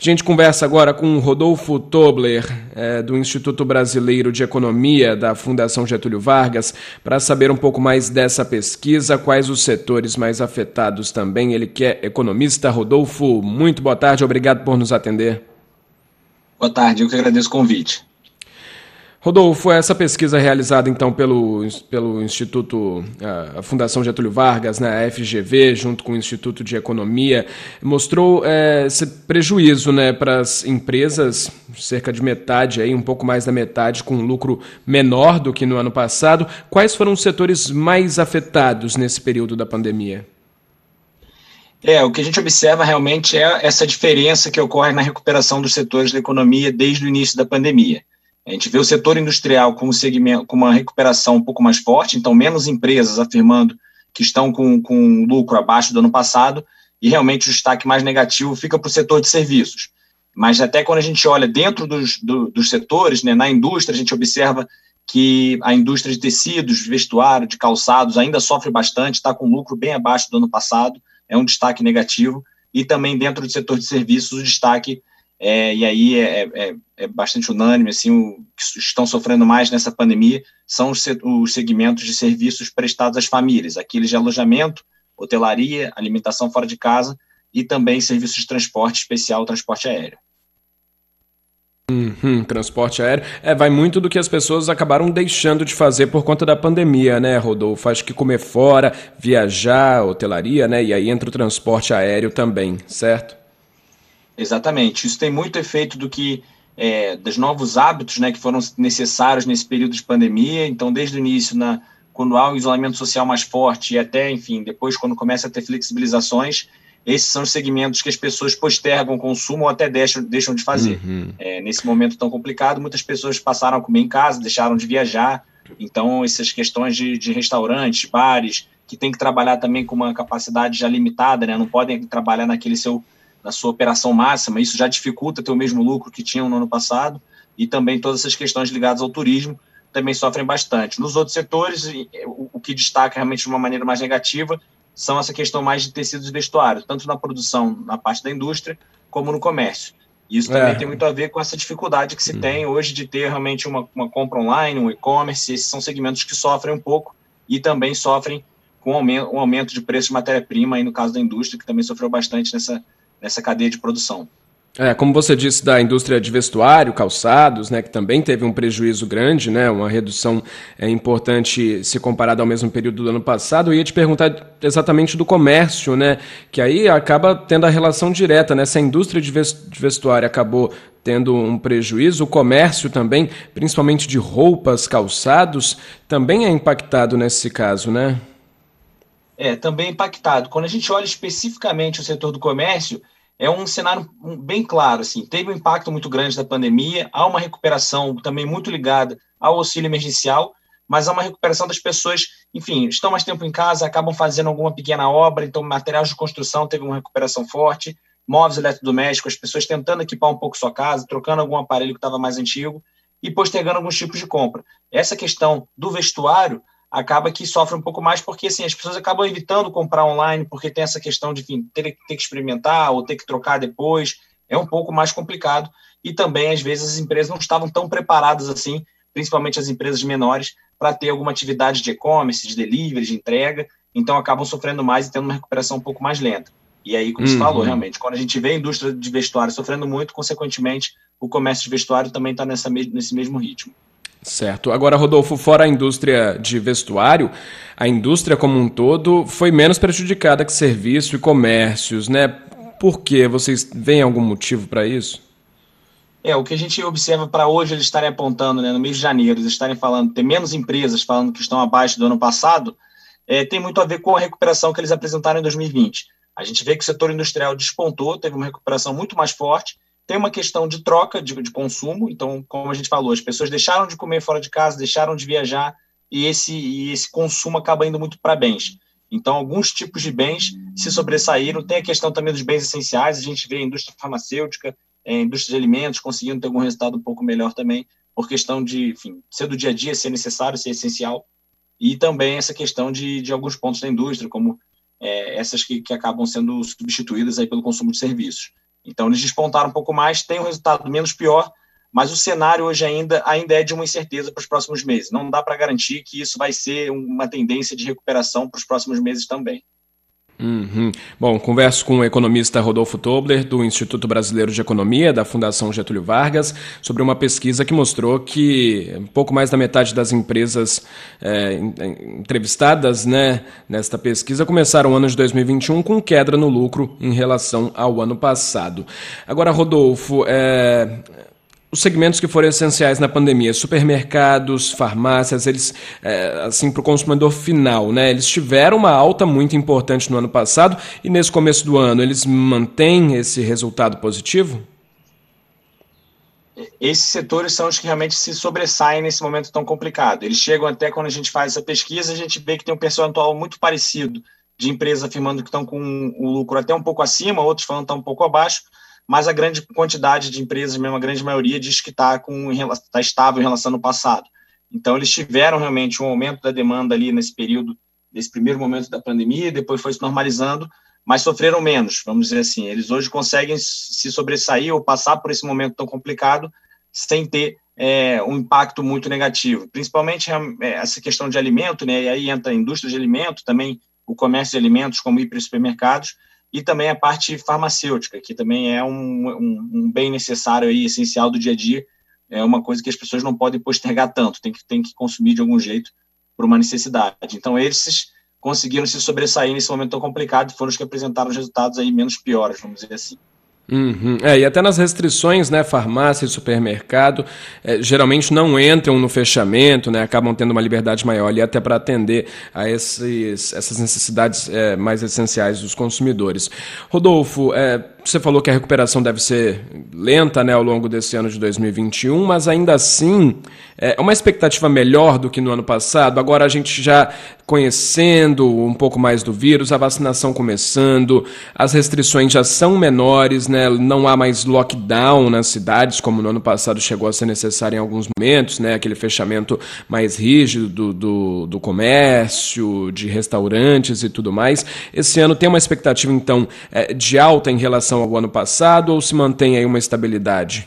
A gente conversa agora com Rodolfo Tobler, é, do Instituto Brasileiro de Economia da Fundação Getúlio Vargas, para saber um pouco mais dessa pesquisa, quais os setores mais afetados também. Ele que é economista. Rodolfo, muito boa tarde, obrigado por nos atender. Boa tarde, eu que agradeço o convite. Rodolfo, essa pesquisa realizada então pelo, pelo Instituto, a Fundação Getúlio Vargas, né, a FGV, junto com o Instituto de Economia, mostrou é, esse prejuízo né, para as empresas, cerca de metade, aí, um pouco mais da metade, com um lucro menor do que no ano passado. Quais foram os setores mais afetados nesse período da pandemia? É, o que a gente observa realmente é essa diferença que ocorre na recuperação dos setores da economia desde o início da pandemia. A gente vê o setor industrial com, um segmento, com uma recuperação um pouco mais forte, então menos empresas afirmando que estão com, com lucro abaixo do ano passado, e realmente o destaque mais negativo fica para o setor de serviços. Mas até quando a gente olha dentro dos, do, dos setores, né, na indústria, a gente observa que a indústria de tecidos, vestuário, de calçados ainda sofre bastante, está com lucro bem abaixo do ano passado, é um destaque negativo, e também dentro do setor de serviços o destaque é, e aí é, é, é, bastante unânime, assim, o que estão sofrendo mais nessa pandemia são os, os segmentos de serviços prestados às famílias, aqueles de alojamento, hotelaria, alimentação fora de casa e também serviços de transporte especial, transporte aéreo. Uhum, transporte aéreo. É, vai muito do que as pessoas acabaram deixando de fazer por conta da pandemia, né, Rodolfo? Acho que comer fora, viajar, hotelaria, né? E aí entra o transporte aéreo também, certo? Exatamente. Isso tem muito efeito do que é, dos novos hábitos, né, que foram necessários nesse período de pandemia. Então, desde o início, na, quando há um isolamento social mais forte e até, enfim, depois quando começa a ter flexibilizações, esses são os segmentos que as pessoas postergam o consumo ou até deixam, deixam de fazer. Uhum. É, nesse momento tão complicado, muitas pessoas passaram a comer em casa, deixaram de viajar. Então, essas questões de, de restaurantes, bares, que tem que trabalhar também com uma capacidade já limitada, né? não podem trabalhar naquele seu na sua operação máxima, isso já dificulta ter o mesmo lucro que tinham no ano passado, e também todas essas questões ligadas ao turismo também sofrem bastante. Nos outros setores, o que destaca realmente de uma maneira mais negativa são essa questão mais de tecidos e vestuários, tanto na produção, na parte da indústria, como no comércio. Isso também é. tem muito a ver com essa dificuldade que se uhum. tem hoje de ter realmente uma, uma compra online, um e-commerce. Esses são segmentos que sofrem um pouco e também sofrem com um aumento, um aumento de preço de matéria-prima, aí no caso da indústria, que também sofreu bastante nessa, nessa cadeia de produção. É, como você disse da indústria de vestuário, calçados, né, que também teve um prejuízo grande, né, uma redução é, importante se comparado ao mesmo período do ano passado. Eu ia te perguntar exatamente do comércio, né, que aí acaba tendo a relação direta, né, se a indústria de vestuário acabou tendo um prejuízo, o comércio também, principalmente de roupas, calçados, também é impactado nesse caso, né? É, também impactado. Quando a gente olha especificamente o setor do comércio, é um cenário bem claro. Assim, teve um impacto muito grande da pandemia, há uma recuperação também muito ligada ao auxílio emergencial, mas há uma recuperação das pessoas, enfim, estão mais tempo em casa, acabam fazendo alguma pequena obra, então materiais de construção teve uma recuperação forte, móveis eletrodomésticos, as pessoas tentando equipar um pouco sua casa, trocando algum aparelho que estava mais antigo e postergando alguns tipos de compra. Essa questão do vestuário acaba que sofre um pouco mais porque assim, as pessoas acabam evitando comprar online porque tem essa questão de enfim, ter, ter que experimentar ou ter que trocar depois, é um pouco mais complicado e também às vezes as empresas não estavam tão preparadas assim, principalmente as empresas menores, para ter alguma atividade de e-commerce, de delivery, de entrega, então acabam sofrendo mais e tendo uma recuperação um pouco mais lenta. E aí, como uhum. você falou, realmente, quando a gente vê a indústria de vestuário sofrendo muito, consequentemente, o comércio de vestuário também está nesse mesmo ritmo. Certo. Agora, Rodolfo, fora a indústria de vestuário, a indústria como um todo foi menos prejudicada que serviço e comércios, né? Por quê? Vocês veem algum motivo para isso? É, o que a gente observa para hoje eles estarem apontando, né, no mês de janeiro, eles estarem falando, ter menos empresas falando que estão abaixo do ano passado, é, tem muito a ver com a recuperação que eles apresentaram em 2020. A gente vê que o setor industrial despontou, teve uma recuperação muito mais forte, tem uma questão de troca de, de, consumo, então, como a gente falou, as pessoas deixaram de comer fora de casa, deixaram de viajar, e esse, e esse consumo acaba indo muito para bens. Então, alguns tipos de bens se sobressaíram. Tem a questão também dos bens essenciais, a gente vê a indústria farmacêutica, a indústria de alimentos conseguindo ter algum resultado um pouco melhor também, por questão de, enfim, ser do dia a dia, ser necessário, ser essencial. E também essa questão de, de alguns pontos da indústria, como é, essas que, que acabam sendo substituídas aí pelo consumo de serviços. Então, eles despontaram um pouco mais, tem um resultado menos pior, mas o cenário hoje ainda, ainda é de uma incerteza para os próximos meses. Não dá para garantir que isso vai ser uma tendência de recuperação para os próximos meses também. Uhum. Bom, converso com o economista Rodolfo Tobler, do Instituto Brasileiro de Economia, da Fundação Getúlio Vargas, sobre uma pesquisa que mostrou que pouco mais da metade das empresas é, entrevistadas né, nesta pesquisa começaram o ano de 2021 com queda no lucro em relação ao ano passado. Agora, Rodolfo, é, os segmentos que foram essenciais na pandemia, supermercados, farmácias, eles, é, assim, para o consumidor final, né? Eles tiveram uma alta muito importante no ano passado e nesse começo do ano, eles mantêm esse resultado positivo? Esses setores são os que realmente se sobressaem nesse momento tão complicado. Eles chegam até quando a gente faz essa pesquisa, a gente vê que tem um percentual muito parecido de empresas afirmando que estão com um lucro até um pouco acima, outros falando que estão um pouco abaixo, mas a grande quantidade de empresas, mesmo a grande maioria, diz que está tá estável em relação ao passado. Então, eles tiveram realmente um aumento da demanda ali nesse período, nesse primeiro momento da pandemia, depois foi se normalizando, mas sofreram menos, vamos dizer assim. Eles hoje conseguem se sobressair ou passar por esse momento tão complicado sem ter é, um impacto muito negativo. Principalmente é, essa questão de alimento, né? E aí entra a indústria de alimento, também o comércio de alimentos, como hiper supermercados, e também a parte farmacêutica, que também é um, um, um, bem necessário e essencial do dia a dia, é uma coisa que as pessoas não podem postergar tanto, tem que, tem que consumir de algum jeito por uma necessidade. Então, esses conseguiram se sobressair nesse momento tão complicado, foram os que apresentaram os resultados aí menos piores, vamos dizer assim. Uhum. É, e até nas restrições, né, farmácia e supermercado, é, geralmente não entram no fechamento, né, acabam tendo uma liberdade maior ali até para atender a esses, essas necessidades é, mais essenciais dos consumidores. Rodolfo, é, você falou que a recuperação deve ser lenta né, ao longo desse ano de 2021, mas ainda assim é uma expectativa melhor do que no ano passado. Agora a gente já conhecendo um pouco mais do vírus, a vacinação começando, as restrições já são menores, né? não há mais lockdown nas cidades, como no ano passado chegou a ser necessário em alguns momentos, né? aquele fechamento mais rígido do, do, do comércio, de restaurantes e tudo mais. Esse ano tem uma expectativa, então, é, de alta em relação ao ano passado ou se mantém aí uma estabilidade?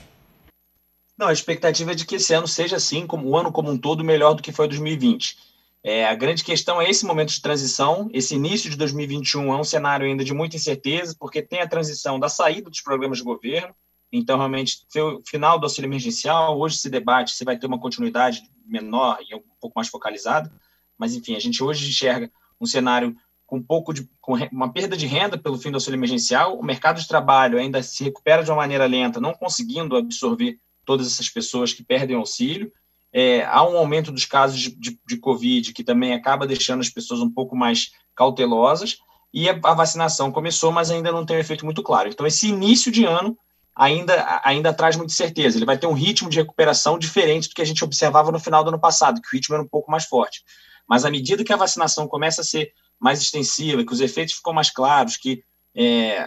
Não, a expectativa é de que esse ano seja assim, como o ano como um todo, melhor do que foi 2020. É, a grande questão é esse momento de transição. Esse início de 2021 é um cenário ainda de muita incerteza, porque tem a transição da saída dos programas de governo. Então, realmente, o final do auxílio emergencial, hoje se debate se vai ter uma continuidade menor e um pouco mais focalizada. Mas, enfim, a gente hoje enxerga um cenário com um pouco de com uma perda de renda pelo fim do auxílio emergencial. O mercado de trabalho ainda se recupera de uma maneira lenta, não conseguindo absorver todas essas pessoas que perdem auxílio. É, há um aumento dos casos de, de, de, Covid, que também acaba deixando as pessoas um pouco mais cautelosas, e a, a, vacinação começou, mas ainda não tem um efeito muito claro. Então, esse início de ano ainda, ainda traz muita certeza. Ele vai ter um ritmo de recuperação diferente do que a gente observava no final do ano passado, que o ritmo era um pouco mais forte. Mas à medida que a vacinação começa a ser mais extensiva, que os efeitos ficam mais claros, que é,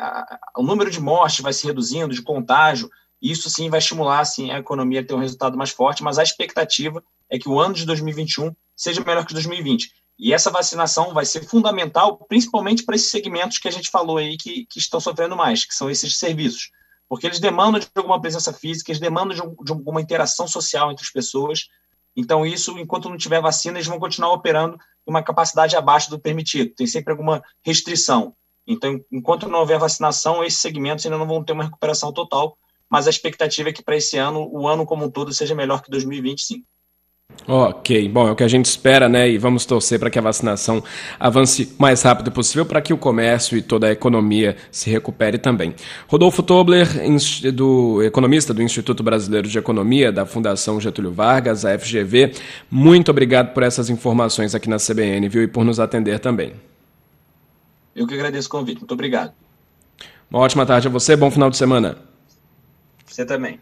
o número de mortes vai se reduzindo, de contágio, isso sim vai estimular assim, a economia a ter um resultado mais forte, mas a expectativa é que o ano de 2021 seja melhor que 2020. E essa vacinação vai ser fundamental, principalmente para esses segmentos que a gente falou aí que, que estão sofrendo mais, que são esses serviços. Porque eles demandam de alguma presença física, eles demandam de, um, de alguma interação social entre as pessoas. Então, isso, enquanto não tiver vacina, eles vão continuar operando com uma capacidade abaixo do permitido. Tem sempre alguma restrição. Então, enquanto não houver vacinação, esses segmentos ainda não vão ter uma recuperação total, mas a expectativa é que para esse ano, o ano como um todo, seja melhor que 2020, sim. Ok, bom, é o que a gente espera, né? E vamos torcer para que a vacinação avance o mais rápido possível para que o comércio e toda a economia se recupere também. Rodolfo Tobler, do economista do Instituto Brasileiro de Economia da Fundação Getúlio Vargas, a FGV, muito obrigado por essas informações aqui na CBN, viu? E por nos atender também. Eu que agradeço o convite. Muito obrigado. Uma ótima tarde a você, bom final de semana. Você também.